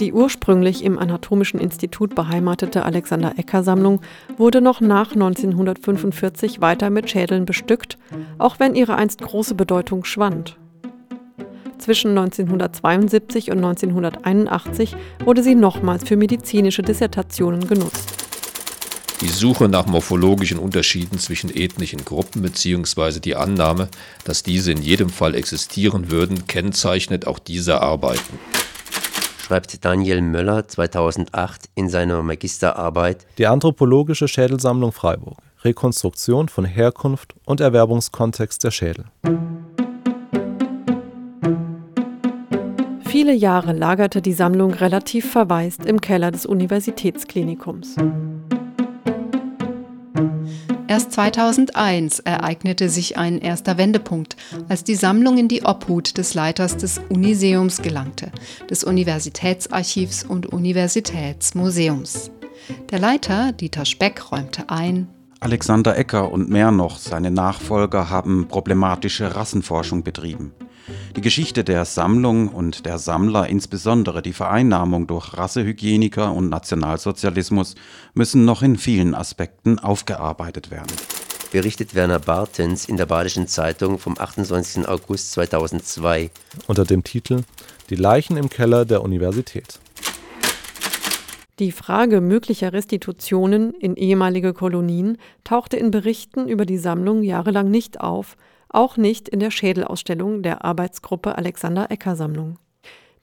Die ursprünglich im Anatomischen Institut beheimatete Alexander-Ecker-Sammlung wurde noch nach 1945 weiter mit Schädeln bestückt, auch wenn ihre einst große Bedeutung schwand. Zwischen 1972 und 1981 wurde sie nochmals für medizinische Dissertationen genutzt. Die Suche nach morphologischen Unterschieden zwischen ethnischen Gruppen bzw. die Annahme, dass diese in jedem Fall existieren würden, kennzeichnet auch diese Arbeiten. Schreibt Daniel Möller 2008 in seiner Magisterarbeit Die anthropologische Schädelsammlung Freiburg. Rekonstruktion von Herkunft und Erwerbungskontext der Schädel. Viele Jahre lagerte die Sammlung relativ verwaist im Keller des Universitätsklinikums. Erst 2001 ereignete sich ein erster Wendepunkt, als die Sammlung in die Obhut des Leiters des Uniseums gelangte, des Universitätsarchivs und Universitätsmuseums. Der Leiter, Dieter Speck, räumte ein, Alexander Ecker und mehr noch, seine Nachfolger, haben problematische Rassenforschung betrieben. Die Geschichte der Sammlung und der Sammler, insbesondere die Vereinnahmung durch Rassehygieniker und Nationalsozialismus, müssen noch in vielen Aspekten aufgearbeitet werden. Berichtet Werner Bartens in der Badischen Zeitung vom 28. August 2002 unter dem Titel Die Leichen im Keller der Universität. Die Frage möglicher Restitutionen in ehemalige Kolonien tauchte in Berichten über die Sammlung jahrelang nicht auf, auch nicht in der Schädelausstellung der Arbeitsgruppe Alexander Ecker Sammlung,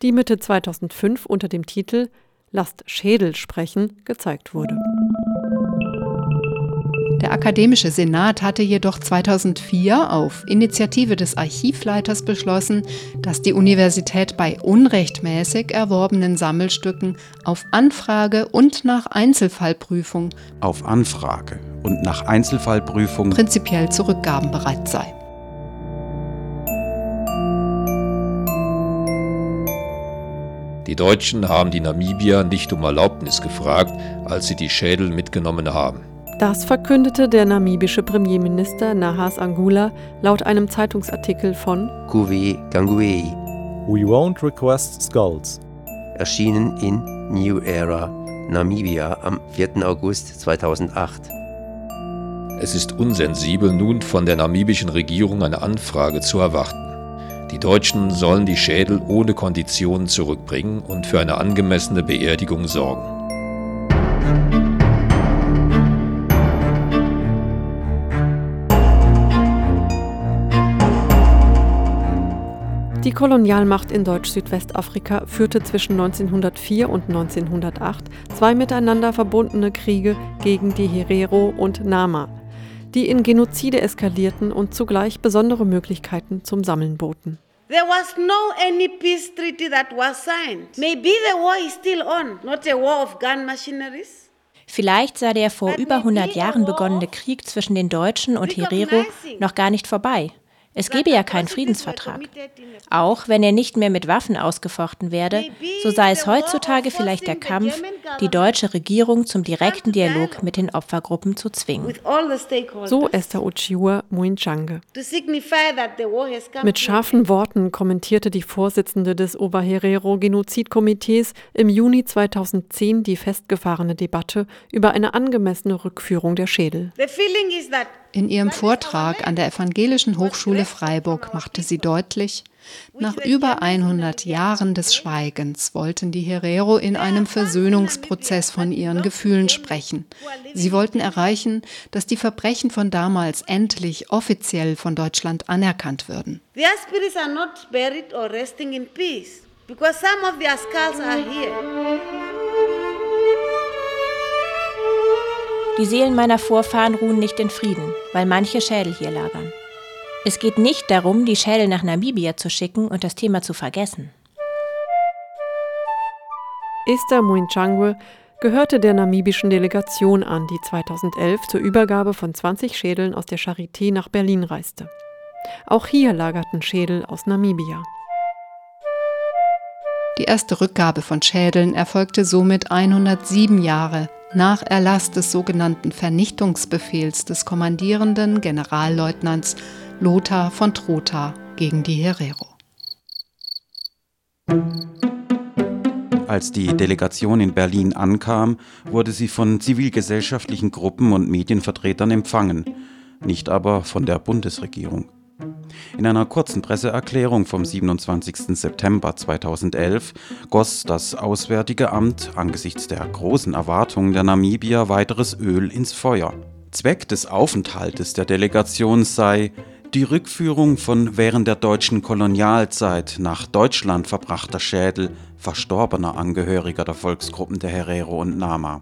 die Mitte 2005 unter dem Titel Lasst Schädel sprechen gezeigt wurde. Der Akademische Senat hatte jedoch 2004 auf Initiative des Archivleiters beschlossen, dass die Universität bei unrechtmäßig erworbenen Sammelstücken auf Anfrage und nach Einzelfallprüfung auf Anfrage und nach Einzelfallprüfung prinzipiell zu Rückgaben bereit sei. Die Deutschen haben die Namibier nicht um Erlaubnis gefragt, als sie die Schädel mitgenommen haben. Das verkündete der namibische Premierminister Nahas Angula laut einem Zeitungsartikel von Kuwe Ganguei. We won't request skulls. Erschienen in New Era, Namibia am 4. August 2008. Es ist unsensibel, nun von der namibischen Regierung eine Anfrage zu erwarten. Die Deutschen sollen die Schädel ohne Konditionen zurückbringen und für eine angemessene Beerdigung sorgen. Die Kolonialmacht in Deutsch-Südwestafrika führte zwischen 1904 und 1908 zwei miteinander verbundene Kriege gegen die Herero und Nama, die in Genozide eskalierten und zugleich besondere Möglichkeiten zum Sammeln boten. There was no any peace treaty that was signed. Maybe the war is still on, not a war of gun machineries. Vielleicht sei der vor über 100 Jahren begonnene Krieg zwischen den Deutschen und Herero noch gar nicht vorbei. Es gebe ja keinen Friedensvertrag. Auch wenn er nicht mehr mit Waffen ausgefochten werde, so sei es heutzutage vielleicht der Kampf, die deutsche Regierung zum direkten Dialog mit den Opfergruppen zu zwingen. So Esther Uchiua Muinchange. Mit scharfen Worten kommentierte die Vorsitzende des Oberherero-Genozidkomitees im Juni 2010 die festgefahrene Debatte über eine angemessene Rückführung der Schädel. In ihrem Vortrag an der Evangelischen Hochschule Freiburg machte sie deutlich, nach über 100 Jahren des Schweigens wollten die Herero in einem Versöhnungsprozess von ihren Gefühlen sprechen. Sie wollten erreichen, dass die Verbrechen von damals endlich offiziell von Deutschland anerkannt würden. Their spirits are not buried or in peace because some of their skulls are here. Die Seelen meiner Vorfahren ruhen nicht in Frieden, weil manche Schädel hier lagern. Es geht nicht darum, die Schädel nach Namibia zu schicken und das Thema zu vergessen. Esther Muinchangwe gehörte der namibischen Delegation an, die 2011 zur Übergabe von 20 Schädeln aus der Charité nach Berlin reiste. Auch hier lagerten Schädel aus Namibia. Die erste Rückgabe von Schädeln erfolgte somit 107 Jahre nach Erlass des sogenannten Vernichtungsbefehls des kommandierenden Generalleutnants Lothar von Trotha gegen die Herero. Als die Delegation in Berlin ankam, wurde sie von zivilgesellschaftlichen Gruppen und Medienvertretern empfangen, nicht aber von der Bundesregierung. In einer kurzen Presseerklärung vom 27. September 2011 goss das Auswärtige Amt angesichts der großen Erwartungen der Namibier weiteres Öl ins Feuer. Zweck des Aufenthaltes der Delegation sei, die Rückführung von während der deutschen Kolonialzeit nach Deutschland verbrachter Schädel verstorbener Angehöriger der Volksgruppen der Herero und Nama.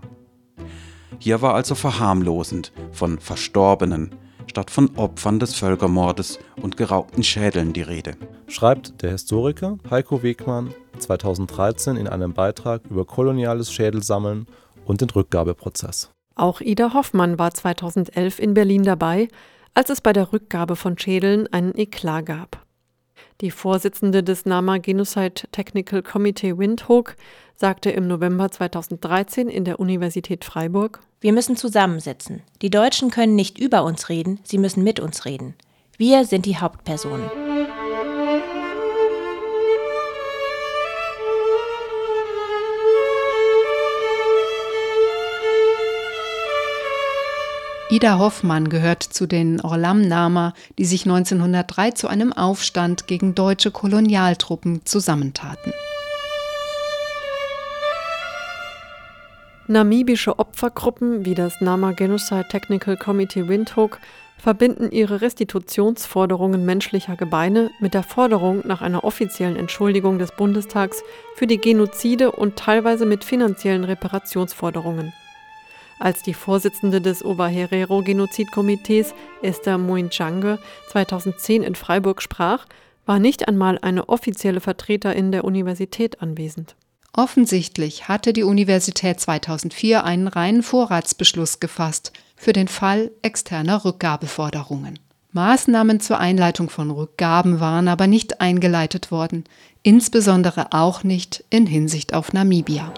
Hier war also verharmlosend von Verstorbenen statt von Opfern des Völkermordes und geraubten Schädeln die Rede. Schreibt der Historiker Heiko Wegmann 2013 in einem Beitrag über koloniales Schädelsammeln und den Rückgabeprozess. Auch Ida Hoffmann war 2011 in Berlin dabei, als es bei der Rückgabe von Schädeln einen Eklat gab. Die Vorsitzende des NAMA Genocide Technical Committee Windhoek sagte im November 2013 in der Universität Freiburg: Wir müssen zusammensitzen. Die Deutschen können nicht über uns reden, sie müssen mit uns reden. Wir sind die Hauptpersonen. Ida Hoffmann gehört zu den Orlam-Nama, die sich 1903 zu einem Aufstand gegen deutsche Kolonialtruppen zusammentaten. Namibische Opfergruppen wie das Nama Genocide Technical Committee Windhoek verbinden ihre Restitutionsforderungen menschlicher Gebeine mit der Forderung nach einer offiziellen Entschuldigung des Bundestags für die Genozide und teilweise mit finanziellen Reparationsforderungen. Als die Vorsitzende des Ovaherero-Genozidkomitees Esther Moinchange 2010 in Freiburg sprach, war nicht einmal eine offizielle Vertreterin der Universität anwesend. Offensichtlich hatte die Universität 2004 einen reinen Vorratsbeschluss gefasst für den Fall externer Rückgabeforderungen. Maßnahmen zur Einleitung von Rückgaben waren aber nicht eingeleitet worden, insbesondere auch nicht in Hinsicht auf Namibia.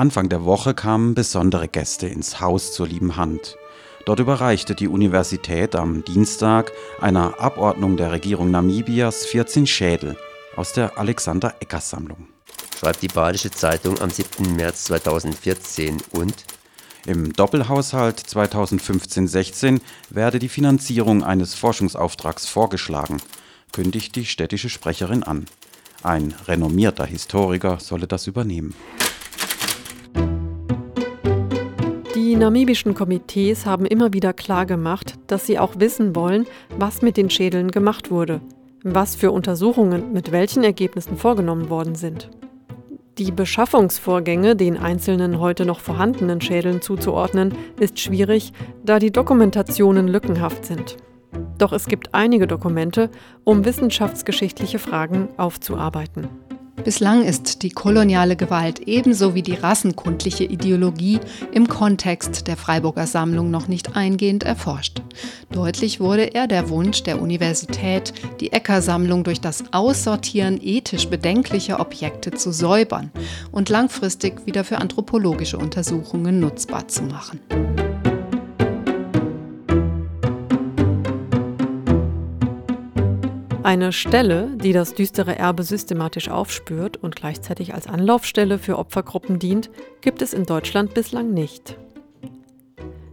Anfang der Woche kamen besondere Gäste ins Haus zur lieben Hand. Dort überreichte die Universität am Dienstag einer Abordnung der Regierung Namibias 14 Schädel aus der Alexander Eckers Sammlung. Schreibt die Badische Zeitung am 7. März 2014 und im Doppelhaushalt 2015-16 werde die Finanzierung eines Forschungsauftrags vorgeschlagen, kündigt die städtische Sprecherin an. Ein renommierter Historiker solle das übernehmen. Namibischen Komitees haben immer wieder klargemacht, dass sie auch wissen wollen, was mit den Schädeln gemacht wurde, was für Untersuchungen mit welchen Ergebnissen vorgenommen worden sind. Die Beschaffungsvorgänge den einzelnen heute noch vorhandenen Schädeln zuzuordnen, ist schwierig, da die Dokumentationen lückenhaft sind. Doch es gibt einige Dokumente, um wissenschaftsgeschichtliche Fragen aufzuarbeiten. Bislang ist die koloniale Gewalt ebenso wie die rassenkundliche Ideologie im Kontext der Freiburger Sammlung noch nicht eingehend erforscht. Deutlich wurde eher der Wunsch der Universität, die Ecker-Sammlung durch das Aussortieren ethisch bedenklicher Objekte zu säubern und langfristig wieder für anthropologische Untersuchungen nutzbar zu machen. Eine Stelle, die das düstere Erbe systematisch aufspürt und gleichzeitig als Anlaufstelle für Opfergruppen dient, gibt es in Deutschland bislang nicht.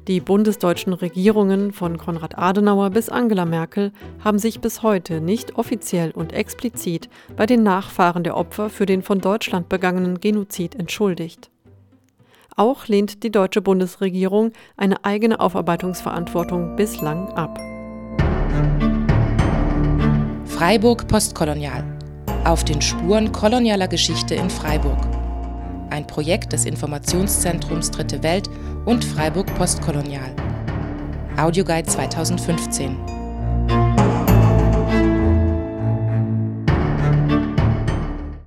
Die bundesdeutschen Regierungen von Konrad Adenauer bis Angela Merkel haben sich bis heute nicht offiziell und explizit bei den Nachfahren der Opfer für den von Deutschland begangenen Genozid entschuldigt. Auch lehnt die deutsche Bundesregierung eine eigene Aufarbeitungsverantwortung bislang ab. Freiburg postkolonial. Auf den Spuren kolonialer Geschichte in Freiburg. Ein Projekt des Informationszentrums Dritte Welt und Freiburg Postkolonial. Audioguide 2015.